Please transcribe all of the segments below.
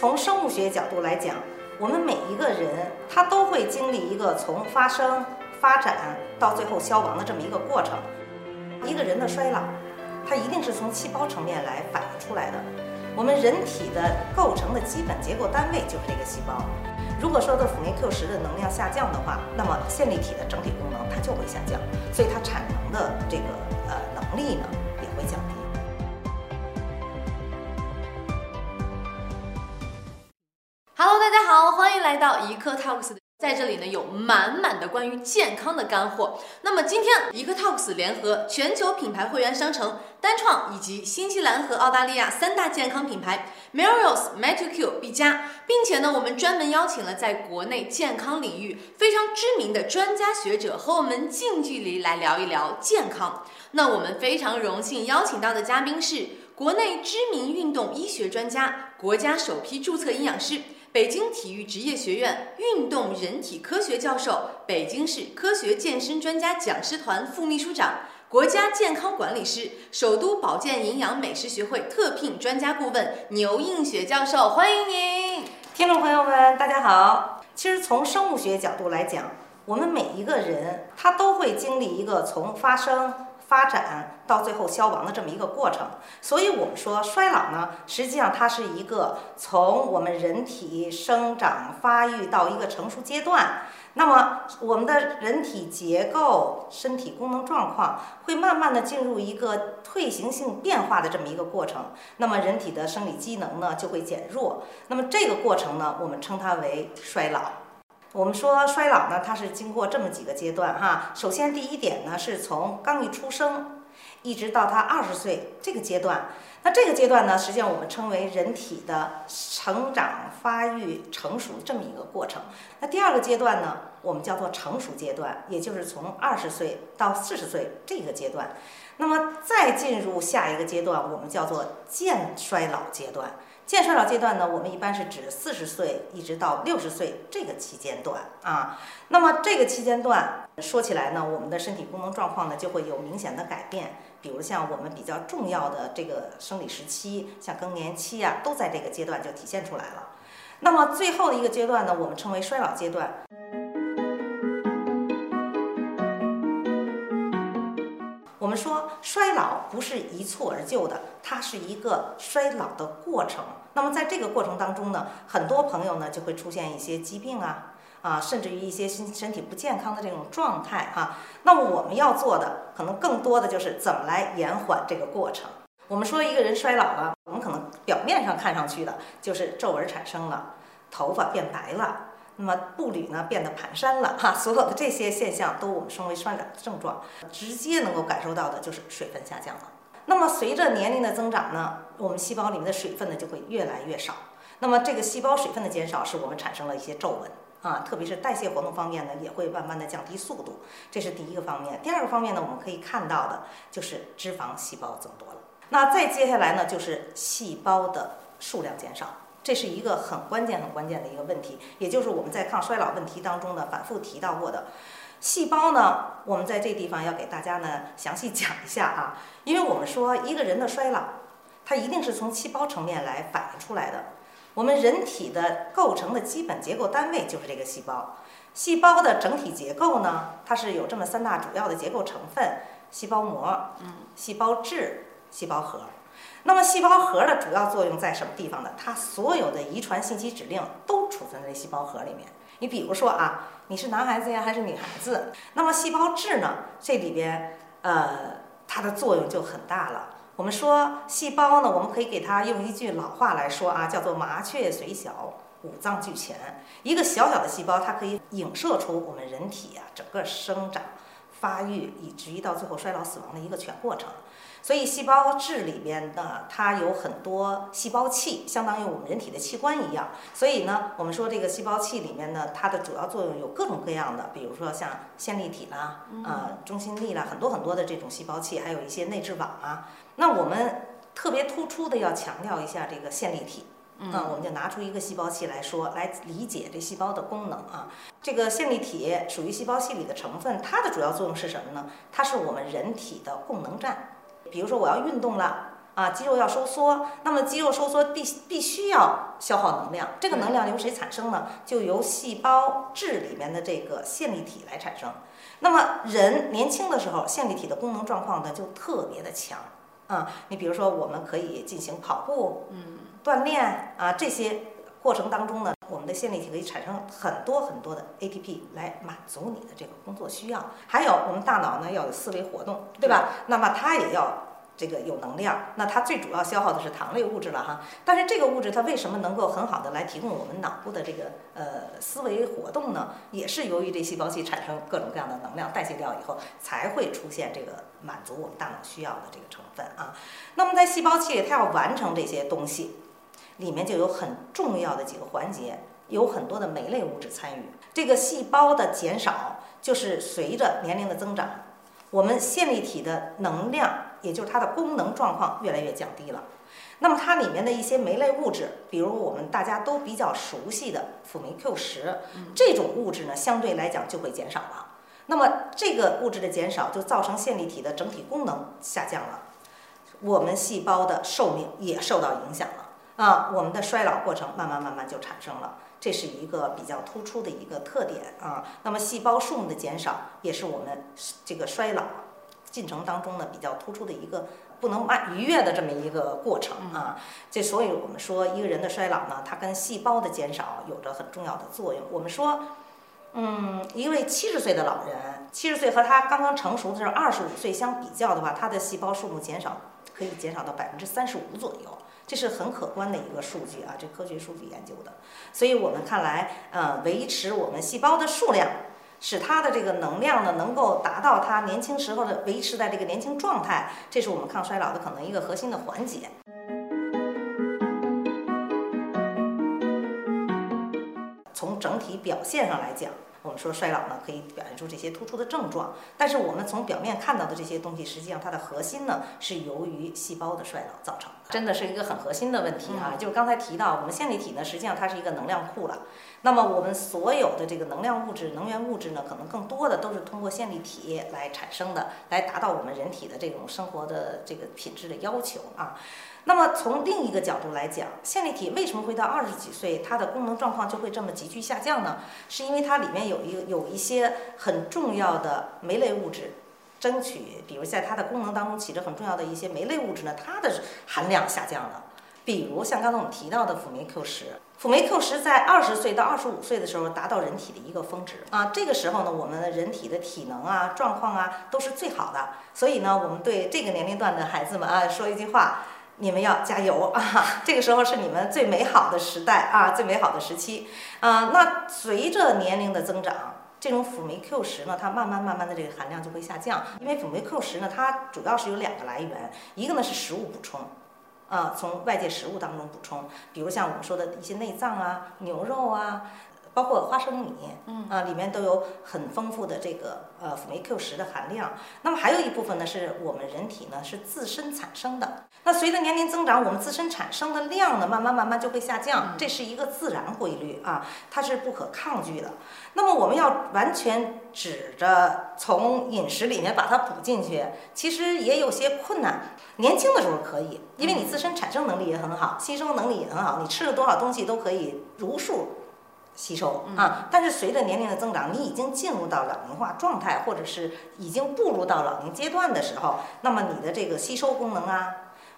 从生物学角度来讲，我们每一个人他都会经历一个从发生、发展到最后消亡的这么一个过程。一个人的衰老，它一定是从细胞层面来反映出来的。我们人体的构成的基本结构单位就是这个细胞。如果说的辅酶 Q 十的能量下降的话，那么线粒体的整体功能它就会下降，所以它产能的这个呃能力呢也会降低。大家好，欢迎来到一刻 Talks，在这里呢有满满的关于健康的干货。那么今天一刻 Talks 联合全球品牌会员商城、单创以及新西兰和澳大利亚三大健康品牌 Merios、Metroq、B 加，并且呢我们专门邀请了在国内健康领域非常知名的专家学者和我们近距离来聊一聊健康。那我们非常荣幸邀请到的嘉宾是国内知名运动医学专家、国家首批注册营养师。北京体育职业学院运动人体科学教授，北京市科学健身专家讲师团副秘书长，国家健康管理师，首都保健营养美食学会特聘专家顾问牛映雪教授，欢迎您！听众朋友们，大家好。其实从生物学角度来讲，我们每一个人他都会经历一个从发生。发展到最后消亡的这么一个过程，所以我们说衰老呢，实际上它是一个从我们人体生长发育到一个成熟阶段，那么我们的人体结构、身体功能状况会慢慢的进入一个退行性变化的这么一个过程，那么人体的生理机能呢就会减弱，那么这个过程呢，我们称它为衰老。我们说衰老呢，它是经过这么几个阶段哈。首先第一点呢，是从刚一出生，一直到他二十岁这个阶段。那这个阶段呢，实际上我们称为人体的成长发育成熟这么一个过程。那第二个阶段呢，我们叫做成熟阶段，也就是从二十岁到四十岁这个阶段。那么再进入下一个阶段，我们叫做渐衰老阶段。渐衰老阶段呢，我们一般是指四十岁一直到六十岁这个期间段啊。那么这个期间段说起来呢，我们的身体功能状况呢就会有明显的改变。比如像我们比较重要的这个生理时期，像更年期啊，都在这个阶段就体现出来了。那么最后的一个阶段呢，我们称为衰老阶段。我们说衰老不是一蹴而就的，它是一个衰老的过程。那么在这个过程当中呢，很多朋友呢就会出现一些疾病啊，啊，甚至于一些身身体不健康的这种状态哈。那么我们要做的可能更多的就是怎么来延缓这个过程。我们说一个人衰老了，我们可能表面上看上去的就是皱纹产生了，头发变白了。那么步履呢变得蹒跚了哈，所有的这些现象都我们称为衰老的症状，直接能够感受到的就是水分下降了。那么随着年龄的增长呢，我们细胞里面的水分呢就会越来越少。那么这个细胞水分的减少，使我们产生了一些皱纹啊，特别是代谢活动方面呢，也会慢慢的降低速度。这是第一个方面。第二个方面呢，我们可以看到的就是脂肪细胞增多了。那再接下来呢，就是细胞的数量减少。这是一个很关键、很关键的一个问题，也就是我们在抗衰老问题当中呢反复提到过的细胞呢。我们在这地方要给大家呢详细讲一下啊，因为我们说一个人的衰老，它一定是从细胞层面来反映出来的。我们人体的构成的基本结构单位就是这个细胞。细胞的整体结构呢，它是有这么三大主要的结构成分：细胞膜、嗯，细胞质、细胞核。那么细胞核的主要作用在什么地方呢？它所有的遗传信息指令都储存在细胞核里面。你比如说啊，你是男孩子呀还是女孩子？那么细胞质呢？这里边呃它的作用就很大了。我们说细胞呢，我们可以给它用一句老话来说啊，叫做麻雀虽小，五脏俱全。一个小小的细胞，它可以影射出我们人体啊整个生长、发育以至于到最后衰老死亡的一个全过程。所以细胞质里边呢，它有很多细胞器，相当于我们人体的器官一样。所以呢，我们说这个细胞器里面呢，它的主要作用有各种各样的，比如说像线粒体啦，啊，中心粒啦，很多很多的这种细胞器，还有一些内质网啊。那我们特别突出的要强调一下这个线粒体，嗯，我们就拿出一个细胞器来说，来理解这细胞的功能啊。这个线粒体属于细胞系里的成分，它的主要作用是什么呢？它是我们人体的供能站。比如说我要运动了，啊，肌肉要收缩，那么肌肉收缩必必须要消耗能量，这个能量由谁产生呢？就由细胞质里面的这个线粒体来产生。那么人年轻的时候，线粒体的功能状况呢就特别的强啊。你比如说，我们可以进行跑步、嗯，锻炼啊这些过程当中呢，我们的线粒体可以产生很多很多的 ATP 来满足你的这个工作需要。还有我们大脑呢要有思维活动，对吧？那么它也要。这个有能量，那它最主要消耗的是糖类物质了哈。但是这个物质它为什么能够很好的来提供我们脑部的这个呃思维活动呢？也是由于这细胞器产生各种各样的能量，代谢掉以后才会出现这个满足我们大脑需要的这个成分啊。那么在细胞器里，它要完成这些东西，里面就有很重要的几个环节，有很多的酶类物质参与。这个细胞的减少，就是随着年龄的增长，我们线粒体的能量。也就是它的功能状况越来越降低了，那么它里面的一些酶类物质，比如我们大家都比较熟悉的辅酶 Q 十，这种物质呢相对来讲就会减少了。那么这个物质的减少就造成线粒体的整体功能下降了，我们细胞的寿命也受到影响了啊，我们的衰老过程慢慢慢慢就产生了，这是一个比较突出的一个特点啊。那么细胞数目的减少也是我们这个衰老。进程当中呢，比较突出的一个不能慢逾越的这么一个过程啊，这所以我们说一个人的衰老呢，它跟细胞的减少有着很重要的作用。我们说，嗯，一位七十岁的老人，七十岁和他刚刚成熟的时候二十五岁相比较的话，他的细胞数目减少可以减少到百分之三十五左右，这是很可观的一个数据啊，这科学数据研究的。所以我们看来，呃，维持我们细胞的数量。使它的这个能量呢，能够达到它年轻时候的维持在这个年轻状态，这是我们抗衰老的可能一个核心的环节。从整体表现上来讲。我们说衰老呢，可以表现出这些突出的症状，但是我们从表面看到的这些东西，实际上它的核心呢是由于细胞的衰老造成的，真的是一个很核心的问题啊。就是刚才提到，我们线粒体呢，实际上它是一个能量库了。那么我们所有的这个能量物质、能源物质呢，可能更多的都是通过线粒体来产生的，来达到我们人体的这种生活的这个品质的要求啊。那么从另一个角度来讲，线粒体为什么会到二十几岁，它的功能状况就会这么急剧下降呢？是因为它里面有一有一些很重要的酶类物质，争取，比如在它的功能当中起着很重要的一些酶类物质呢，它的含量下降了。比如像刚才我们提到的辅酶 Q 十，辅酶 Q 十在二十岁到二十五岁的时候达到人体的一个峰值啊，这个时候呢，我们人体的体能啊、状况啊都是最好的。所以呢，我们对这个年龄段的孩子们啊说一句话。你们要加油啊！这个时候是你们最美好的时代啊，最美好的时期啊。那随着年龄的增长，这种辅酶 Q 十呢，它慢慢慢慢的这个含量就会下降。因为辅酶 Q 十呢，它主要是有两个来源，一个呢是食物补充，啊，从外界食物当中补充，比如像我们说的一些内脏啊、牛肉啊。包括花生米，嗯啊，里面都有很丰富的这个呃辅酶 Q 十的含量。那么还有一部分呢，是我们人体呢是自身产生的。那随着年龄增长，我们自身产生的量呢，慢慢慢慢就会下降，这是一个自然规律啊，它是不可抗拒的。那么我们要完全指着从饮食里面把它补进去，其实也有些困难。年轻的时候可以，因为你自身产生能力也很好，吸收能力也很好，你吃了多少东西都可以如数。吸收啊，但是随着年龄的增长，你已经进入到老龄化状态，或者是已经步入到老龄阶段的时候，那么你的这个吸收功能啊，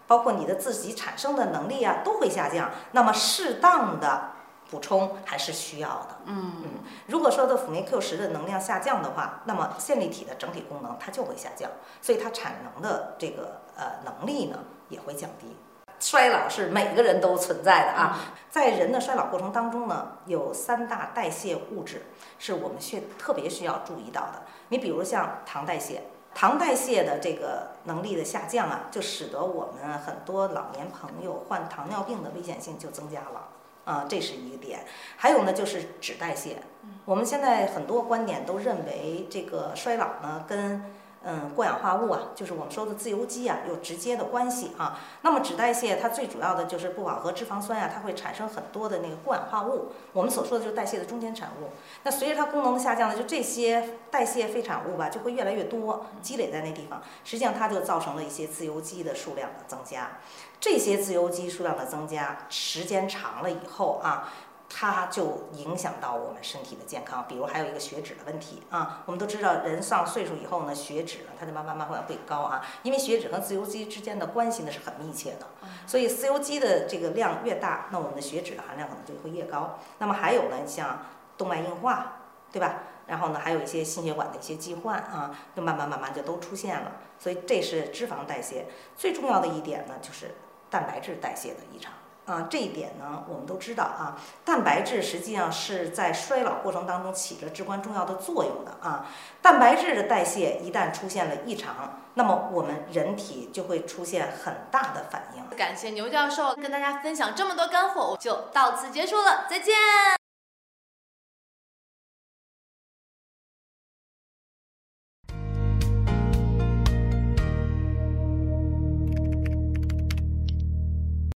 包括你的自己产生的能力啊，都会下降。那么适当的补充还是需要的。嗯嗯，如果说的辅酶 Q 十的能量下降的话，那么线粒体的整体功能它就会下降，所以它产能的这个呃能力呢也会降低。衰老是每个人都存在的啊，在人的衰老过程当中呢，有三大代谢物质是我们需特别需要注意到的。你比如像糖代谢，糖代谢的这个能力的下降啊，就使得我们很多老年朋友患糖尿病的危险性就增加了啊，这是一个点。还有呢，就是脂代谢，我们现在很多观点都认为这个衰老呢跟嗯过氧化物啊，就是我们说的自由基啊，有直接的关系啊。那么脂代谢它最主要的就是不饱和脂肪酸呀、它会产生很多的那个过氧化物，我们所说的就是代谢的中间产物。那随着它功能的下降呢，就这些代谢废产物吧就会越来越多，积累在那地方，实际上它就造成了一些自由基的数量的增加。这些自由基数量的增加，时间长了以后啊。它就影响到我们身体的健康，比如还有一个血脂的问题啊。我们都知道，人上岁数以后呢，血脂呢，它就慢慢慢慢会高啊。因为血脂和自由基之间的关系呢是很密切的，所以自由基的这个量越大，那我们的血脂的含量可能就会越高。那么还有呢，像动脉硬化，对吧？然后呢，还有一些心血管的一些疾患啊，就慢慢慢慢就都出现了。所以这是脂肪代谢最重要的一点呢，就是蛋白质代谢的异常。啊，这一点呢，我们都知道啊，蛋白质实际上是在衰老过程当中起着至关重要的作用的啊。蛋白质的代谢一旦出现了异常，那么我们人体就会出现很大的反应。感谢牛教授跟大家分享这么多干货，我就到此结束了，再见。